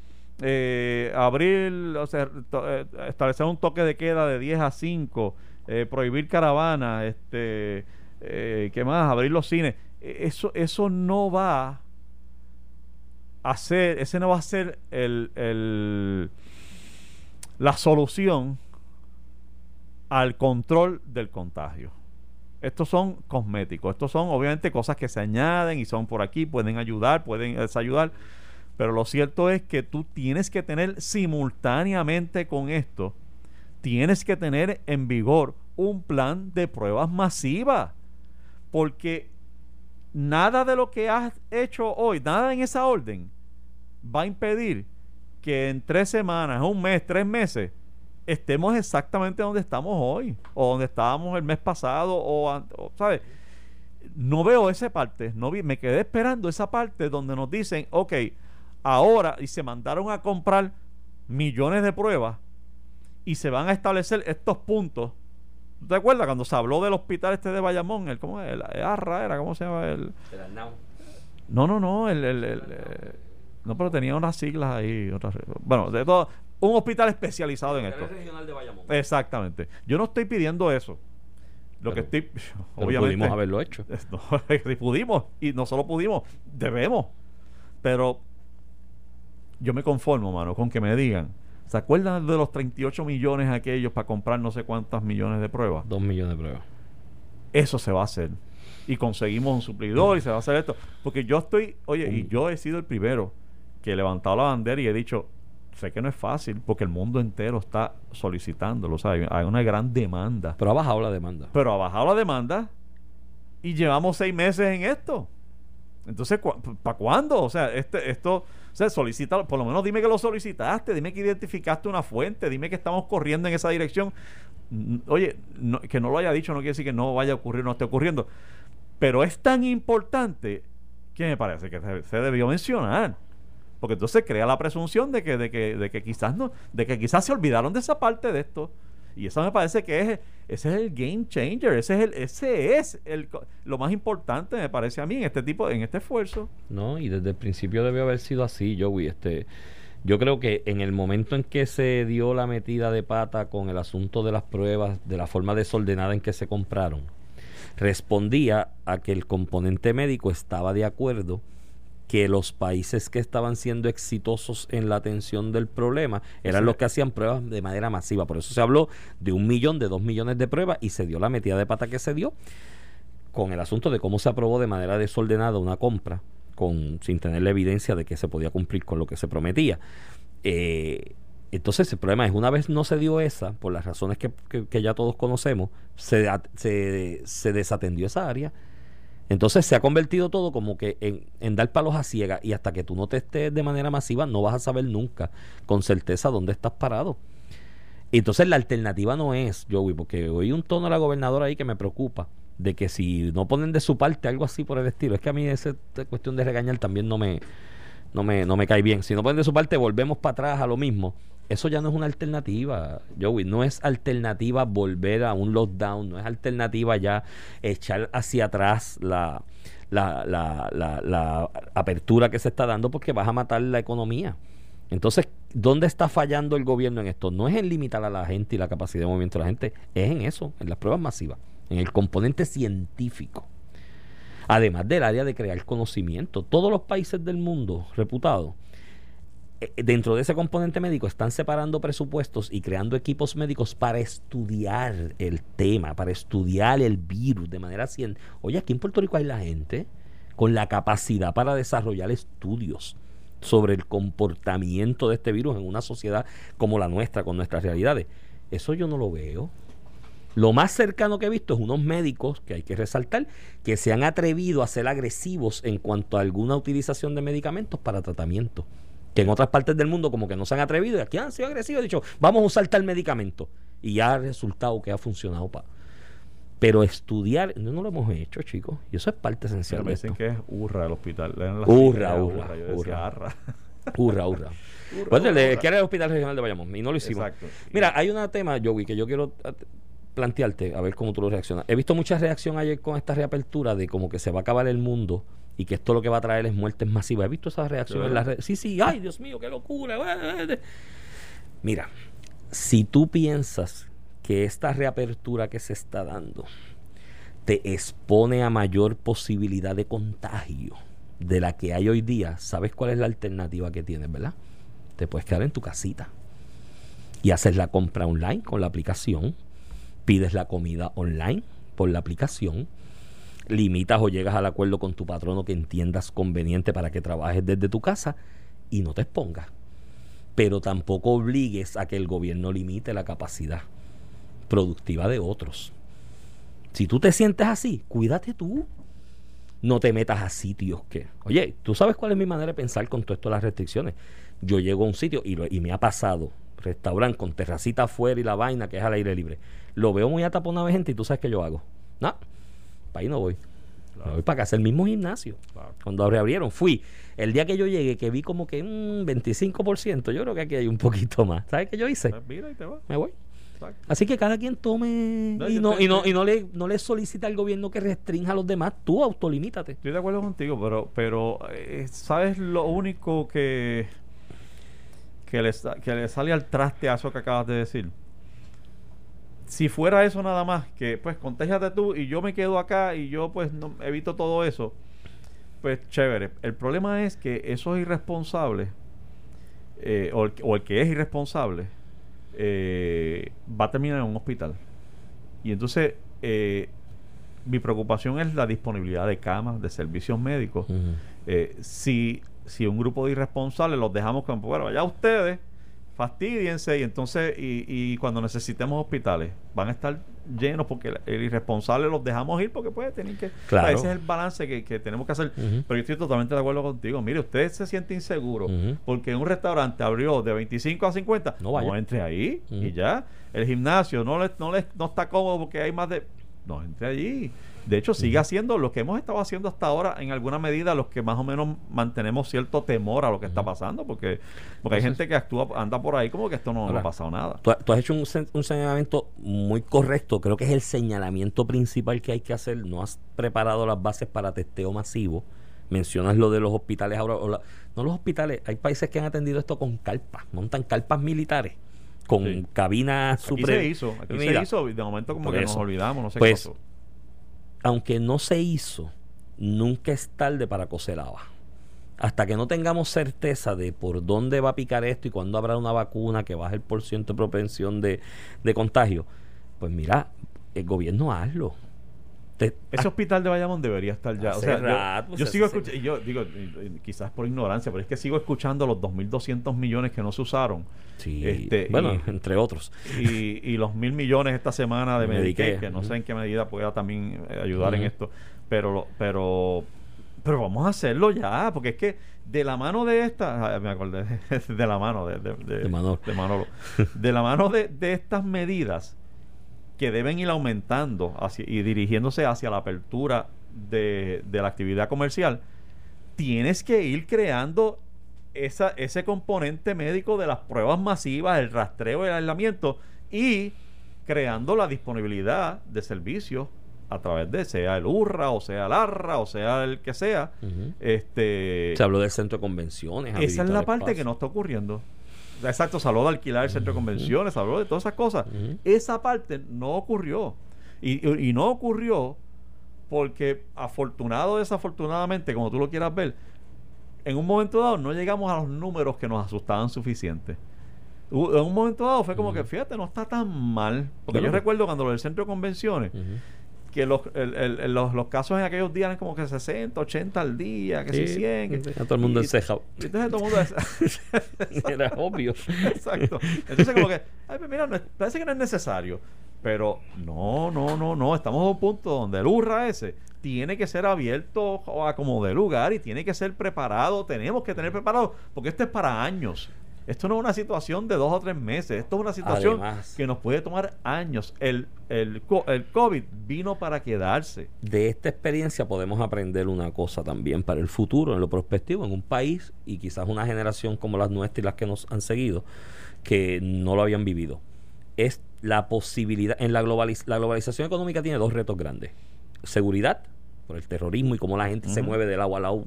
eh, abrir, o sea, eh, establecer un toque de queda de 10 a 5, eh, prohibir caravanas, este, eh, ¿qué más? Abrir los cines. E- Eso, eso no va a ser, ese no va a ser el, el- la solución al control del contagio. Estos son cosméticos, estos son obviamente cosas que se añaden y son por aquí, pueden ayudar, pueden desayudar, pero lo cierto es que tú tienes que tener simultáneamente con esto, tienes que tener en vigor un plan de pruebas masivas, porque nada de lo que has hecho hoy, nada en esa orden, va a impedir que en tres semanas, un mes, tres meses, estemos exactamente donde estamos hoy, o donde estábamos el mes pasado, o, o, ¿sabes? No veo esa parte, no vi, me quedé esperando esa parte donde nos dicen, ok, ahora, y se mandaron a comprar millones de pruebas, y se van a establecer estos puntos. ¿Tú te acuerdas cuando se habló del hospital este de Bayamón? El, ¿Cómo es? El, el ARRA era, ¿cómo se llama? El, no, no, no, el, el- el, eh, no, pero tenía unas siglas ahí. Otras, bueno, de todo, un hospital especializado en esto. regional de Bayamón. Exactamente. Yo no estoy pidiendo eso. Lo que estoy, Pero obviamente, pudimos haberlo hecho. no, si pudimos y no solo pudimos, debemos. Pero yo me conformo, mano, con que me digan. ¿Se acuerdan de los 38 millones aquellos para comprar no sé cuántas millones de pruebas? Dos millones de pruebas. eso se va a hacer. Y conseguimos un suplidor y se va a hacer esto. Porque yo estoy, oye, y yo he sido el primero que he levantado la bandera y he dicho, sé que no es fácil porque el mundo entero está solicitándolo, o sea, hay, una gran demanda. Pero ha bajado la demanda. Pero ha bajado la demanda y llevamos seis meses en esto. Entonces, ¿para cuándo? O sea, este, esto, o sea, solicita, por lo menos dime que lo solicitaste, dime que identificaste una fuente, dime que estamos corriendo en esa dirección. Oye, no- que no lo haya dicho no quiere decir que no vaya a ocurrir, no esté ocurriendo. Pero es tan importante que me parece que se, se debió mencionar. Porque entonces crea la presunción de que, de que, de que quizás no, de que quizás se olvidaron de esa parte de esto. Y eso me parece que es, ese es el game changer, ese es el, ese es el, lo más importante, me parece a mí, en este tipo, en este esfuerzo. No, y desde el principio debió haber sido así, Joey. Este, yo creo que en el momento en que se dio la metida de pata con el asunto de las pruebas, de la forma desordenada en que se compraron, respondía a que el componente médico estaba de acuerdo que los países que estaban siendo exitosos en la atención del problema eran los que hacían pruebas de manera masiva. Por eso se habló de un millón, de dos millones de pruebas y se dio la metida de pata que se dio con el asunto de cómo se aprobó de manera desordenada una compra con sin tener la evidencia de que se podía cumplir con lo que se prometía. Eh, entonces el problema es, una vez no se dio esa, por las razones que, que- que ya todos conocemos, se, se desatendió esa área Entonces se ha convertido todo como que en, en dar palos a ciegas y hasta que tú no testes de manera masiva no vas a saber nunca con certeza dónde estás parado. Entonces la alternativa no es, Joey, porque oí un tono de la gobernadora ahí que me preocupa, de que si no ponen de su parte algo así por el estilo, es que a mí esa cuestión de regañar también no me, no me, no me cae bien. Si no ponen de su parte, volvemos para atrás a lo mismo. Eso ya no es una alternativa, Joey. No es alternativa volver a un lockdown, no es alternativa ya echar hacia atrás la, la, apertura que se está dando porque vas a matar la economía. Entonces, ¿dónde está fallando el gobierno en esto? No es en limitar a la gente y la capacidad de movimiento de la gente, es en eso, en las pruebas masivas, en el componente científico. Además del área de crear conocimiento. Todos los países del mundo reputados dentro de ese componente médico están separando presupuestos y creando equipos médicos para estudiar el tema, para estudiar el virus de manera científica. Oye, aquí en Puerto Rico hay la gente con la capacidad para desarrollar estudios sobre el comportamiento de este virus en una sociedad como la nuestra, con nuestras realidades. Eso yo no lo veo. Lo más cercano que he visto es unos médicos, que hay que resaltar, que se han atrevido a ser agresivos en cuanto a alguna utilización de medicamentos para tratamiento que en otras partes del mundo como que no se han atrevido y aquí han sido agresivos, han dicho, vamos a usar tal medicamento. Y ha resultado que ha funcionado para... Pero estudiar, no, no, lo hemos hecho, chicos. Y eso es parte esencial. me dicen que es hurra el hospital. Hurra, hurra, hurra. Hurra, hurra. Pues que era el Hospital Regional de Bayamón y no lo hicimos. Exacto. Mira, hay un tema, Joey, que yo quiero eh, plantearte, a ver cómo tú lo reaccionas. He visto mucha reacción ayer con esta reapertura de como que se va a acabar el mundo y que esto lo que va a traer es muertes masivas. He visto esas reacciones en las redes. Sí, sí, ay, Dios mío, qué locura. Mira, si tú piensas que esta reapertura que se está dando te expone a mayor posibilidad de contagio de la que hay hoy día, ¿sabes cuál es la alternativa que tienes, verdad? Te puedes quedar en tu casita y haces la compra online con la aplicación, pides la comida online por la aplicación limitas o llegas al acuerdo con tu patrono que entiendas conveniente para que trabajes desde tu casa y no te expongas. Pero tampoco obligues a que el gobierno limite la capacidad productiva de otros. Si tú te sientes así, cuídate tú. No te metas a sitios que... Oye, tú sabes cuál es mi manera de pensar con todo esto de las restricciones. Yo llego a un sitio y, y me ha pasado, restaurante con terracita afuera y la vaina que es al aire libre. Lo veo muy ataponado de gente y tú sabes qué yo hago. No, ahí no voy. voy para casa, el mismo gimnasio. Cuando reabrieron, fui. El día que yo llegué, que vi como que un 25%, yo creo que aquí hay un poquito más. ¿Sabes qué yo hice? Pues Me voy. Así que cada quien tome y no, y no, y no le no le solicita al gobierno que restrinja a los demás, tú autolimítate. Estoy de acuerdo contigo, pero pero eh, sabes lo único que que le, que le sale al traste a eso que acabas de decir si fuera eso nada más, que pues contéjate tú y yo me quedo acá y yo pues no evito todo eso, pues chévere. El problema es que esos irresponsables, eh, o, el, o, el, que es irresponsable, eh, va a terminar en un hospital. Y entonces, eh, mi preocupación es la disponibilidad de camas, de servicios médicos. si, si un grupo de irresponsables los dejamos con, bueno, ya ustedes fastidiense y entonces y, y, cuando necesitemos hospitales van a estar llenos porque el, irresponsable los dejamos ir porque puede tener que claro. ese es el balance que, que tenemos que hacer uh -huh. pero yo estoy totalmente de acuerdo contigo mire usted se siente inseguro uh -huh. porque un restaurante abrió de 25 a 50 no, vaya. no entre ahí uh -huh. y ya el gimnasio no le, no le no está cómodo porque hay más de no entre allí de hecho, sigue haciendo lo que hemos estado haciendo hasta ahora, en alguna medida, los que más o menos mantenemos cierto temor a lo que está pasando, porque, porque hay gente que actúa, anda por ahí como que esto no, ahora, no ha pasado nada. Tú, tú has hecho un, un, señalamiento muy correcto, creo que es el señalamiento principal que hay que hacer. No has preparado las bases para testeo masivo. Mencionas lo de los hospitales ahora. La, no los hospitales, hay países que han atendido esto con carpas, montan carpas militares con sí. cabinas super. Aquí se hizo, aquí Mira, se hizo, de momento como que eso. nos olvidamos, no sé pues, qué pasó aunque no se hizo, nunca es tarde para coser haba. Hasta que no tengamos certeza de por dónde va a picar esto y cuándo habrá una vacuna que baje el porcentaje de propensión de, de contagio, pues mira, el gobierno hazlo. Ese hospital de Bayamón debería estar ya. O sea, rato, yo, sigo escuchando, yo digo, quizás por ignorancia, pero es que sigo escuchando los 2.200 millones que no se usaron. Sí, este, bueno, entre otros. Y, y, los mil millones esta semana de Medicaid, que no sé en qué medida pueda también eh, ayudar en esto. Pero, pero, pero vamos a hacerlo ya, porque es que de la mano de esta, ah, me acordé de la mano de, de, de, de Manolo. de la mano de, de estas medidas que deben ir aumentando y dirigiéndose hacia la apertura de, la actividad comercial, tienes que ir creando esa, ese componente médico de las pruebas masivas, el rastreo, el aislamiento y creando la disponibilidad de servicios a través de sea el URRA o sea el ARRA o sea el que sea. este, Se habló del centro de convenciones. Esa es la parte que no está ocurriendo. Exacto, se habló de alquilar el centro de convenciones, se habló de todas esas cosas. Esa parte no ocurrió. Y, no ocurrió porque afortunado o desafortunadamente, como tú lo quieras ver, en un momento dado no llegamos a los números que nos asustaban suficientes. En un momento dado fue como que, fíjate, no está tan mal. Porque yo recuerdo cuando lo del centro de convenciones, que los, los, los, casos en aquellos días eran como que 60, 80 al día, que si 100. todo el mundo encejado. Entonces todo el mundo Era obvio. Exacto. Entonces como que, ay, pues mira, parece que no es necesario. Pero no, no, no, no. Estamos a un punto donde el URRA ese tiene que ser abierto a como de lugar y tiene que ser preparado. Tenemos que tener preparado, porque esto es para años. Esto no es una situación de dos o tres meses, esto es una situación que nos puede tomar años. El, el, el COVID vino para quedarse. De esta experiencia podemos aprender una cosa también para el futuro, en lo prospectivo, en un país y quizás una generación como las nuestras y las que nos han seguido, que no lo habían vivido. Es la posibilidad, en la, la globalización económica tiene dos retos grandes. Seguridad, por el terrorismo y cómo la gente se mueve del agua al agua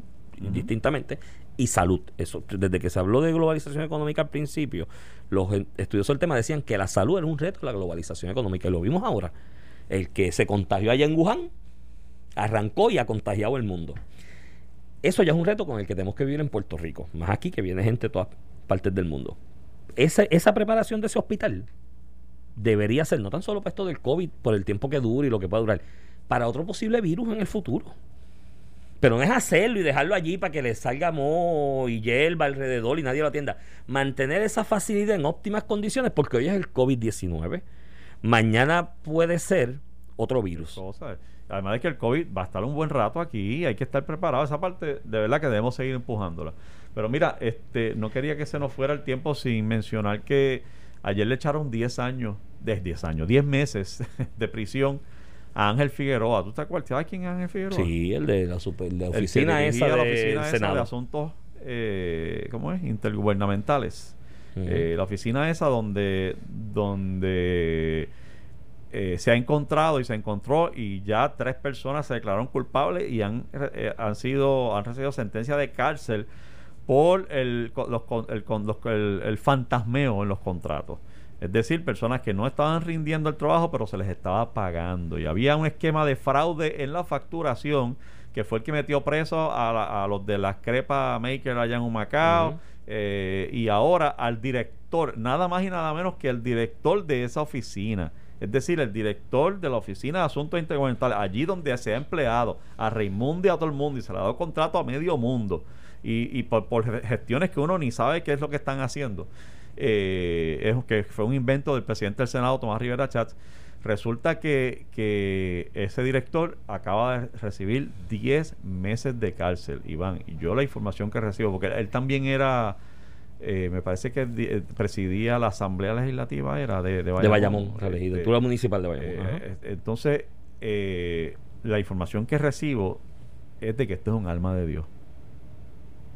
distintamente y salud. Eso, desde que se habló de globalización económica al principio, los estudiosos del tema decían que la salud era un reto de la globalización económica y lo vimos ahora. El que se contagió allá en Wuhan arrancó y ha contagiado el mundo. Eso ya es un reto con el que tenemos que vivir en Puerto Rico, más aquí que viene gente de todas partes del mundo. Esa, esa preparación de ese hospital debería ser no tan solo para esto del COVID, por el tiempo que dure y lo que pueda durar, para otro posible virus en el futuro. Pero no es hacerlo y dejarlo allí para que le salga moho y hierba alrededor y nadie lo atienda. Mantener esa facilidad en óptimas condiciones, porque hoy es el COVID-19. Mañana puede ser otro virus. Además de que el COVID va a estar un buen rato aquí, hay que estar preparado. Esa parte, de verdad que debemos seguir empujándola. Pero mira, este, no quería que se nos fuera el tiempo sin mencionar que ayer le echaron 10 años, 10 años, 10 meses de prisión Ángel Figueroa. ¿Tú te acuerdas? ¿Sabes quién es Ángel Figueroa? Sí, el de la, super, de oficina esa de, la oficina esa de asuntos, eh, ¿cómo es? Intergubernamentales. Eh, la oficina esa donde, donde eh, se ha encontrado y se encontró y ya tres personas se declararon culpables y han, eh, han sido han recibido sentencia de cárcel por el, los, el, el fantasmeo en los contratos. Es decir, personas que no estaban rindiendo el trabajo, pero se les estaba pagando. Y había un esquema de fraude en la facturación, que fue el que metió preso a, los de las crepa maker allá en Humacao. Eh, y ahora al director, nada más y nada menos que el director de esa oficina. Es decir, el director de la Oficina de Asuntos Intergubernamentales, allí donde se ha empleado a Raimundo y a todo el mundo y se le ha dado contrato a medio mundo. Y, por, por gestiones que uno ni sabe qué es lo que están haciendo eh, es, que fue un invento del presidente del Senado, Tomás Rivera Chats. Resulta que, que ese director acaba de recibir 10 meses de cárcel, Iván. Y yo la información que recibo, porque él también era, eh, me parece que eh, presidía la Asamblea Legislativa, era de, de Bayamón. De Bayamón, municipal de Bayamón. Eh, entonces, la información que recibo es de que este es un alma de Dios.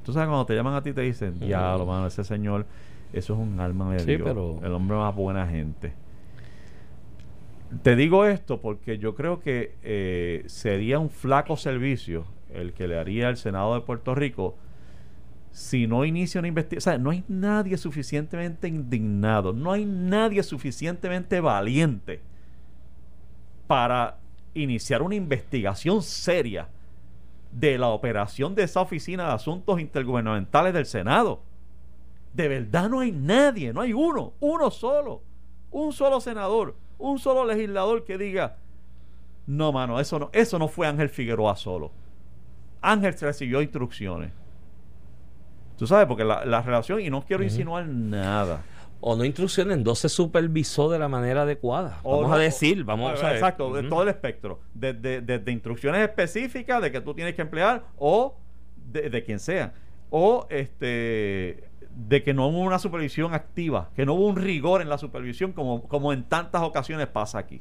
Tú sabes, cuando te llaman a ti te dicen, ya, lo mano, ese señor eso es un alma de Dios. Pero... El hombre más buena gente. Te digo esto porque yo creo que eh, sería un flaco servicio el que le haría el Senado de Puerto Rico si no inicia una investigación. O sea, no hay nadie suficientemente indignado, no hay nadie suficientemente valiente para iniciar una investigación seria de la operación de esa oficina de asuntos intergubernamentales del Senado de verdad no hay nadie, no hay uno, uno solo, un solo senador, un solo legislador que diga, No, mano, eso no, eso no fue Ángel Figueroa solo. Ángel recibió instrucciones. Tú sabes, porque la, la relación, y no quiero insinuar nada. O no instrucciones, no se supervisó de la manera adecuada. O vamos no- a decir, vamos o- a ver. Exacto, de todo el espectro. Desde desde instrucciones específicas de que tú tienes que emplear o de, de quien sea. O este de que no hubo una supervisión activa, que no hubo un rigor en la supervisión como, como en tantas ocasiones pasa aquí.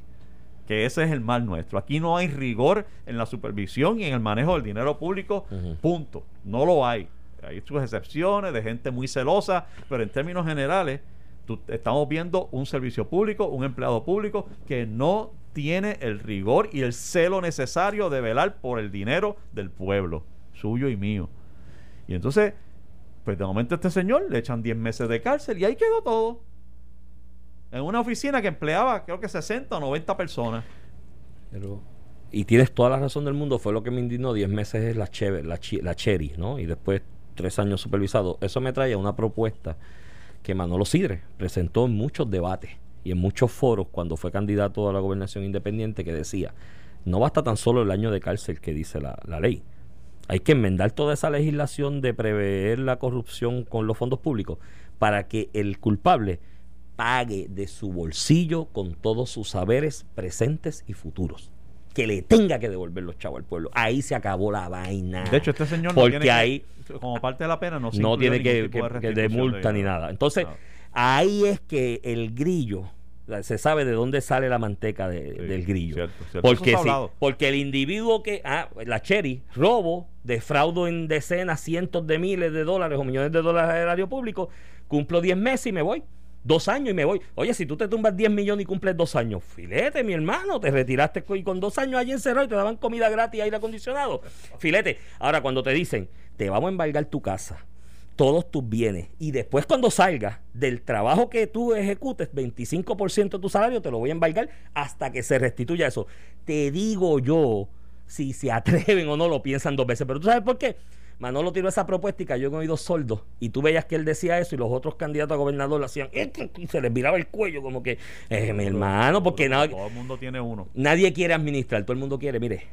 Que ese es el mal nuestro. Aquí no hay rigor en la supervisión y en el manejo del dinero público. Punto. No lo hay. Hay sus excepciones de gente muy celosa, pero en términos generales, tú- estamos viendo un servicio público, un empleado público que no tiene el rigor y el celo necesario de velar por el dinero del pueblo, suyo y mío. Y entonces, pues de momento a este señor le echan 10 meses de cárcel y ahí quedó todo. En una oficina que empleaba creo que 60 o 90 personas. Y tienes toda la razón del mundo, fue lo que me indignó, 10 meses es la, cheve- la, chi- cherry, ¿no? Y después tres años supervisado. Eso me trae a una propuesta que Manolo Sidre presentó en muchos debates y en muchos foros cuando fue candidato a la gobernación independiente que decía, no basta tan solo el año de cárcel que dice la ley. Hay que enmendar toda esa legislación de prever la corrupción con los fondos públicos para que el culpable pague de su bolsillo con todos sus saberes presentes y futuros. Que le tenga que devolver los chavos al pueblo. Ahí se acabó la vaina. De hecho, este señor no tiene que- ahí como parte de la pena no, se no incluyó tiene que, que- que de multa ni nada. Entonces, No. ahí es que el grillo, se sabe de dónde sale la manteca de- Sí, del grillo. cierto, cierto. Eso Porque, sí, porque el individuo que, ah, la Cherry, robo, defraudo en decenas, cientos de miles de dólares o millones de dólares al erario público, cumplo 10 meses y me voy. Dos años y me voy. Oye, si tú te tumbas 10 millones y cumples dos años, filete, mi hermano, te retiraste y con dos años allí encerrado y te daban comida gratis y aire acondicionado. Filete. Ahora, cuando te dicen, te vamos a embargar tu casa, todos tus bienes, y después cuando salgas del trabajo que tú ejecutes, 25% de tu salario te lo voy a embargar hasta que se restituya eso. Te digo yo, si se atreven o no lo piensan dos veces. Pero tú sabes por qué. Manolo tiró esa propuesta y cayó en oídos sordos. Y tú veías que él decía eso y los otros candidatos a gobernador lo hacían y se les viraba el cuello como que, eh, mi hermano, porque nada, Todo el mundo tiene uno. nadie quiere administrar, todo el mundo quiere, mire,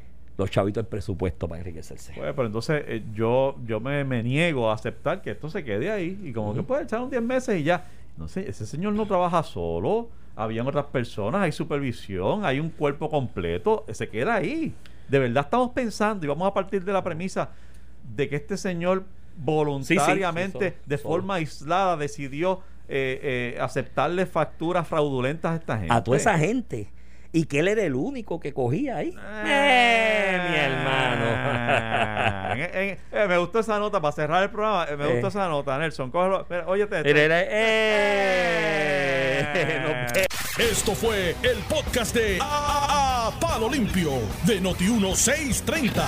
los chavitos del presupuesto para enriquecerse. Pues, pero entonces eh, yo, yo me, me niego a aceptar que esto se quede ahí. Y como que puede echar un 10 meses y ya. No sé, ese señor no trabaja solo. Habían otras personas, hay supervisión, hay un cuerpo completo. Se queda ahí. De verdad estamos pensando y vamos a partir de la premisa de que este señor voluntariamente, sí, de forma aislada, decidió eh, eh, aceptarle facturas fraudulentas a esta gente. a toda esa gente. Y que él era el único que cogía ahí. Eh, mi hermano. En- en- eh, me gustó esa nota para cerrar el programa. eh, me Eh. gustó esa nota, Nelson. Cógelo. Mira, óyete esto. Era- era- eh. Vemos. Esto fue el podcast de A, A- Palo Limpio de Noti1630.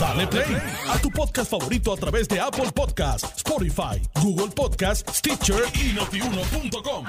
Dale play a tu podcast favorito a través de Apple Podcasts, Spotify, Google Podcasts, Stitcher y notiuno.com.